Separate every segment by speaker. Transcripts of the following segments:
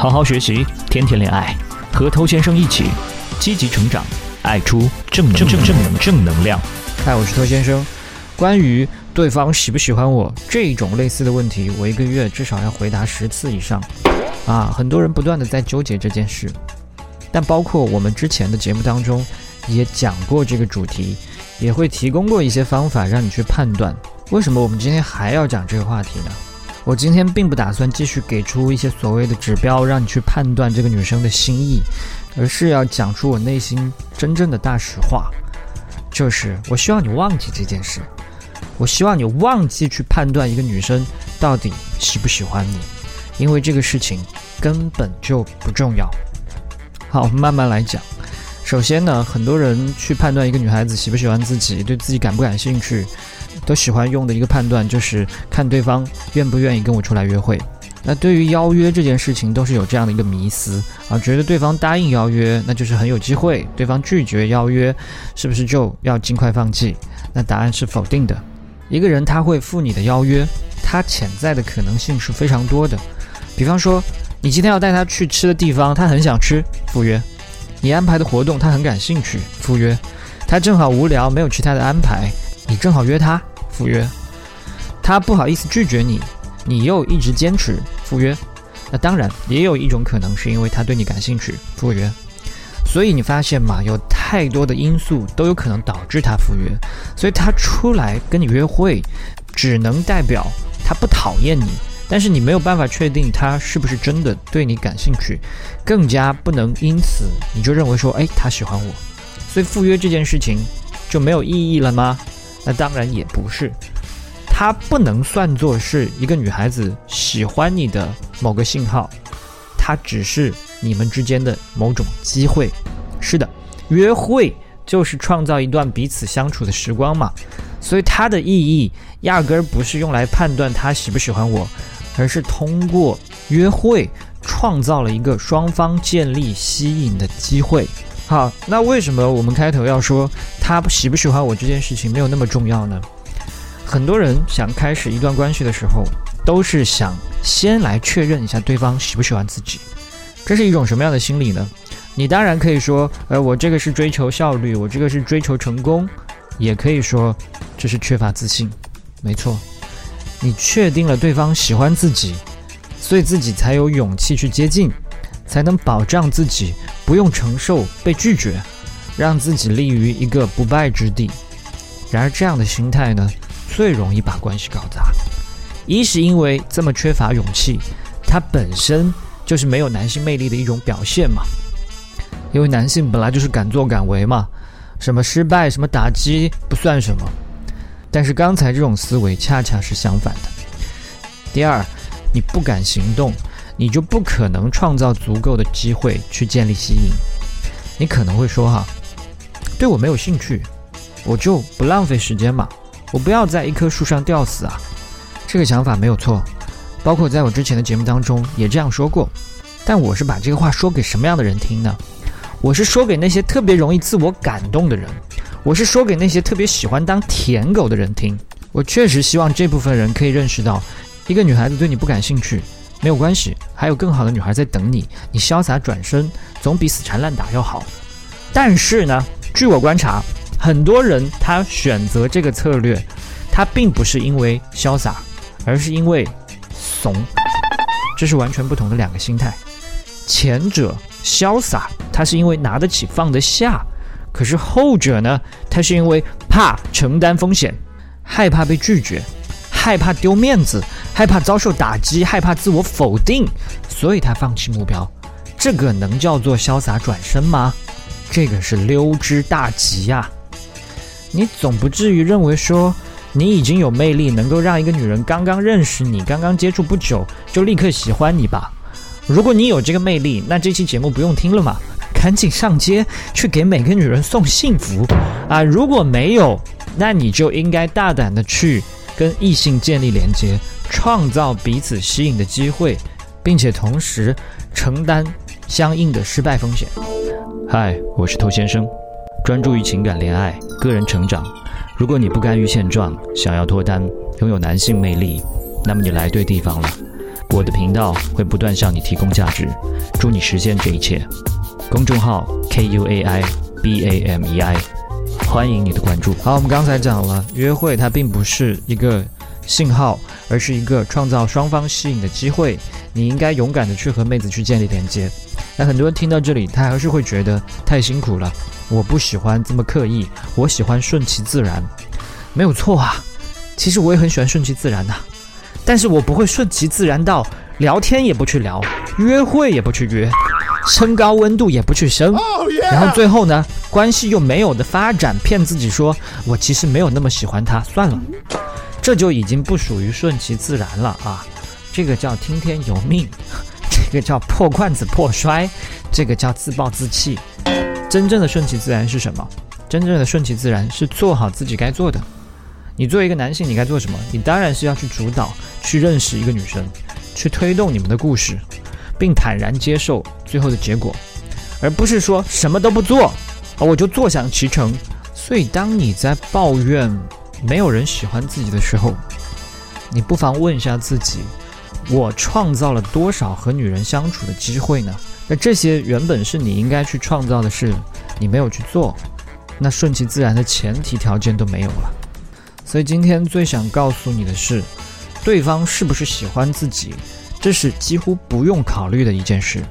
Speaker 1: 好好学习，天天恋爱，和头先生一起积极成长，爱出正正正正能正能量。
Speaker 2: 嗨，我是头先生。关于对方喜不喜欢我这种类似的问题，我一个月至少要回答十次以上。啊，很多人不断的在纠结这件事，但包括我们之前的节目当中也讲过这个主题，也会提供过一些方法让你去判断。为什么我们今天还要讲这个话题呢？我今天并不打算继续给出一些所谓的指标，让你去判断这个女生的心意，而是要讲出我内心真正的大实话，就是我希望你忘记这件事，我希望你忘记去判断一个女生到底喜不喜欢你，因为这个事情根本就不重要。好，我们慢慢来讲。首先呢，很多人去判断一个女孩子喜不喜欢自己，对自己感不感兴趣。都喜欢用的一个判断就是看对方愿不愿意跟我出来约会。那对于邀约这件事情，都是有这样的一个迷思啊，觉得对方答应邀约，那就是很有机会；对方拒绝邀约，是不是就要尽快放弃？那答案是否定的。一个人他会赴你的邀约，他潜在的可能性是非常多的。比方说，你今天要带他去吃的地方，他很想吃，赴约；你安排的活动，他很感兴趣，赴约；他正好无聊，没有其他的安排，你正好约他。赴约，他不好意思拒绝你，你又一直坚持赴约，那当然也有一种可能是因为他对你感兴趣赴约，所以你发现嘛，有太多的因素都有可能导致他赴约，所以他出来跟你约会，只能代表他不讨厌你，但是你没有办法确定他是不是真的对你感兴趣，更加不能因此你就认为说，哎，他喜欢我，所以赴约这件事情就没有意义了吗？那当然也不是，它不能算作是一个女孩子喜欢你的某个信号，它只是你们之间的某种机会。是的，约会就是创造一段彼此相处的时光嘛，所以它的意义压根儿不是用来判断她喜不喜欢我，而是通过约会创造了一个双方建立吸引的机会。好，那为什么我们开头要说他喜不喜欢我这件事情没有那么重要呢？很多人想开始一段关系的时候，都是想先来确认一下对方喜不喜欢自己。这是一种什么样的心理呢？你当然可以说，呃，我这个是追求效率，我这个是追求成功，也可以说这是缺乏自信。没错，你确定了对方喜欢自己，所以自己才有勇气去接近。才能保障自己不用承受被拒绝，让自己立于一个不败之地。然而，这样的心态呢，最容易把关系搞砸。一是因为这么缺乏勇气，它本身就是没有男性魅力的一种表现嘛。因为男性本来就是敢作敢为嘛，什么失败、什么打击不算什么。但是刚才这种思维恰恰是相反的。第二，你不敢行动。你就不可能创造足够的机会去建立吸引。你可能会说哈，对我没有兴趣，我就不浪费时间嘛，我不要在一棵树上吊死啊。这个想法没有错，包括在我之前的节目当中也这样说过。但我是把这个话说给什么样的人听呢？我是说给那些特别容易自我感动的人，我是说给那些特别喜欢当舔狗的人听。我确实希望这部分人可以认识到，一个女孩子对你不感兴趣。没有关系，还有更好的女孩在等你。你潇洒转身，总比死缠烂打要好。但是呢，据我观察，很多人他选择这个策略，他并不是因为潇洒，而是因为怂。这是完全不同的两个心态。前者潇洒，他是因为拿得起放得下；可是后者呢，他是因为怕承担风险，害怕被拒绝。害怕丢面子，害怕遭受打击，害怕自我否定，所以他放弃目标。这个能叫做潇洒转身吗？这个是溜之大吉呀！你总不至于认为说你已经有魅力，能够让一个女人刚刚认识你、刚刚接触不久就立刻喜欢你吧？如果你有这个魅力，那这期节目不用听了嘛，赶紧上街去给每个女人送幸福啊！如果没有，那你就应该大胆的去。跟异性建立连接，创造彼此吸引的机会，并且同时承担相应的失败风险。嗨，我是偷先生，专注于情感、恋爱、个人成长。如果你不甘于现状，想要脱单，拥有男性魅力，那么你来对地方了。
Speaker 1: 我的频道会不断向你提供价值，祝你实现这一切。公众号 K U A I B A M E I，欢迎你的关注。
Speaker 2: 好，我们刚才讲了，约会它并不是一个信号，而是一个创造双方吸引的机会。你应该勇敢的去和妹子去建立连接。那很多人听到这里，他还是会觉得太辛苦了。我不喜欢这么刻意，我喜欢顺其自然，没有错啊。其实我也很喜欢顺其自然的。但是我不会顺其自然到聊天也不去聊，约会也不去约，升高温度也不去升，然后最后呢，关系又没有的发展，骗自己说我其实没有那么喜欢他，算了，这就已经不属于顺其自然了啊，这个叫听天由命，这个叫破罐子破摔，这个叫自暴自弃。真正的顺其自然是什么？真正的顺其自然是做好自己该做的。你作为一个男性，你该做什么？你当然是要去主导，去认识一个女生，去推动你们的故事，并坦然接受最后的结果，而不是说什么都不做，我就坐享其成。所以，当你在抱怨没有人喜欢自己的时候，你不妨问一下自己：我创造了多少和女人相处的机会呢？那这些原本是你应该去创造的事，你没有去做，那顺其自然的前提条件都没有了。所以今天最想告诉你的是，对方是不是喜欢自己，这是几乎不用考虑的一件事。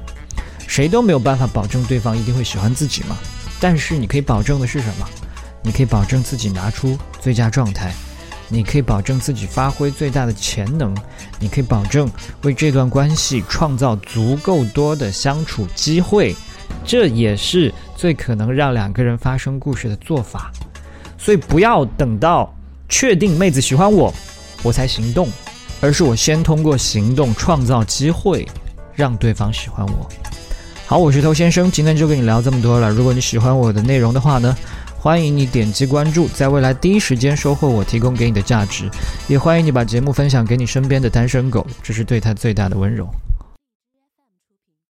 Speaker 2: 谁都没有办法保证对方一定会喜欢自己嘛。但是你可以保证的是什么？你可以保证自己拿出最佳状态，你可以保证自己发挥最大的潜能，你可以保证为这段关系创造足够多的相处机会。这也是最可能让两个人发生故事的做法。所以不要等到。确定妹子喜欢我，我才行动，而是我先通过行动创造机会，让对方喜欢我。好，我是头先生，今天就跟你聊这么多了。如果你喜欢我的内容的话呢，欢迎你点击关注，在未来第一时间收获我提供给你的价值。也欢迎你把节目分享给你身边的单身狗，这是对他最大的温柔。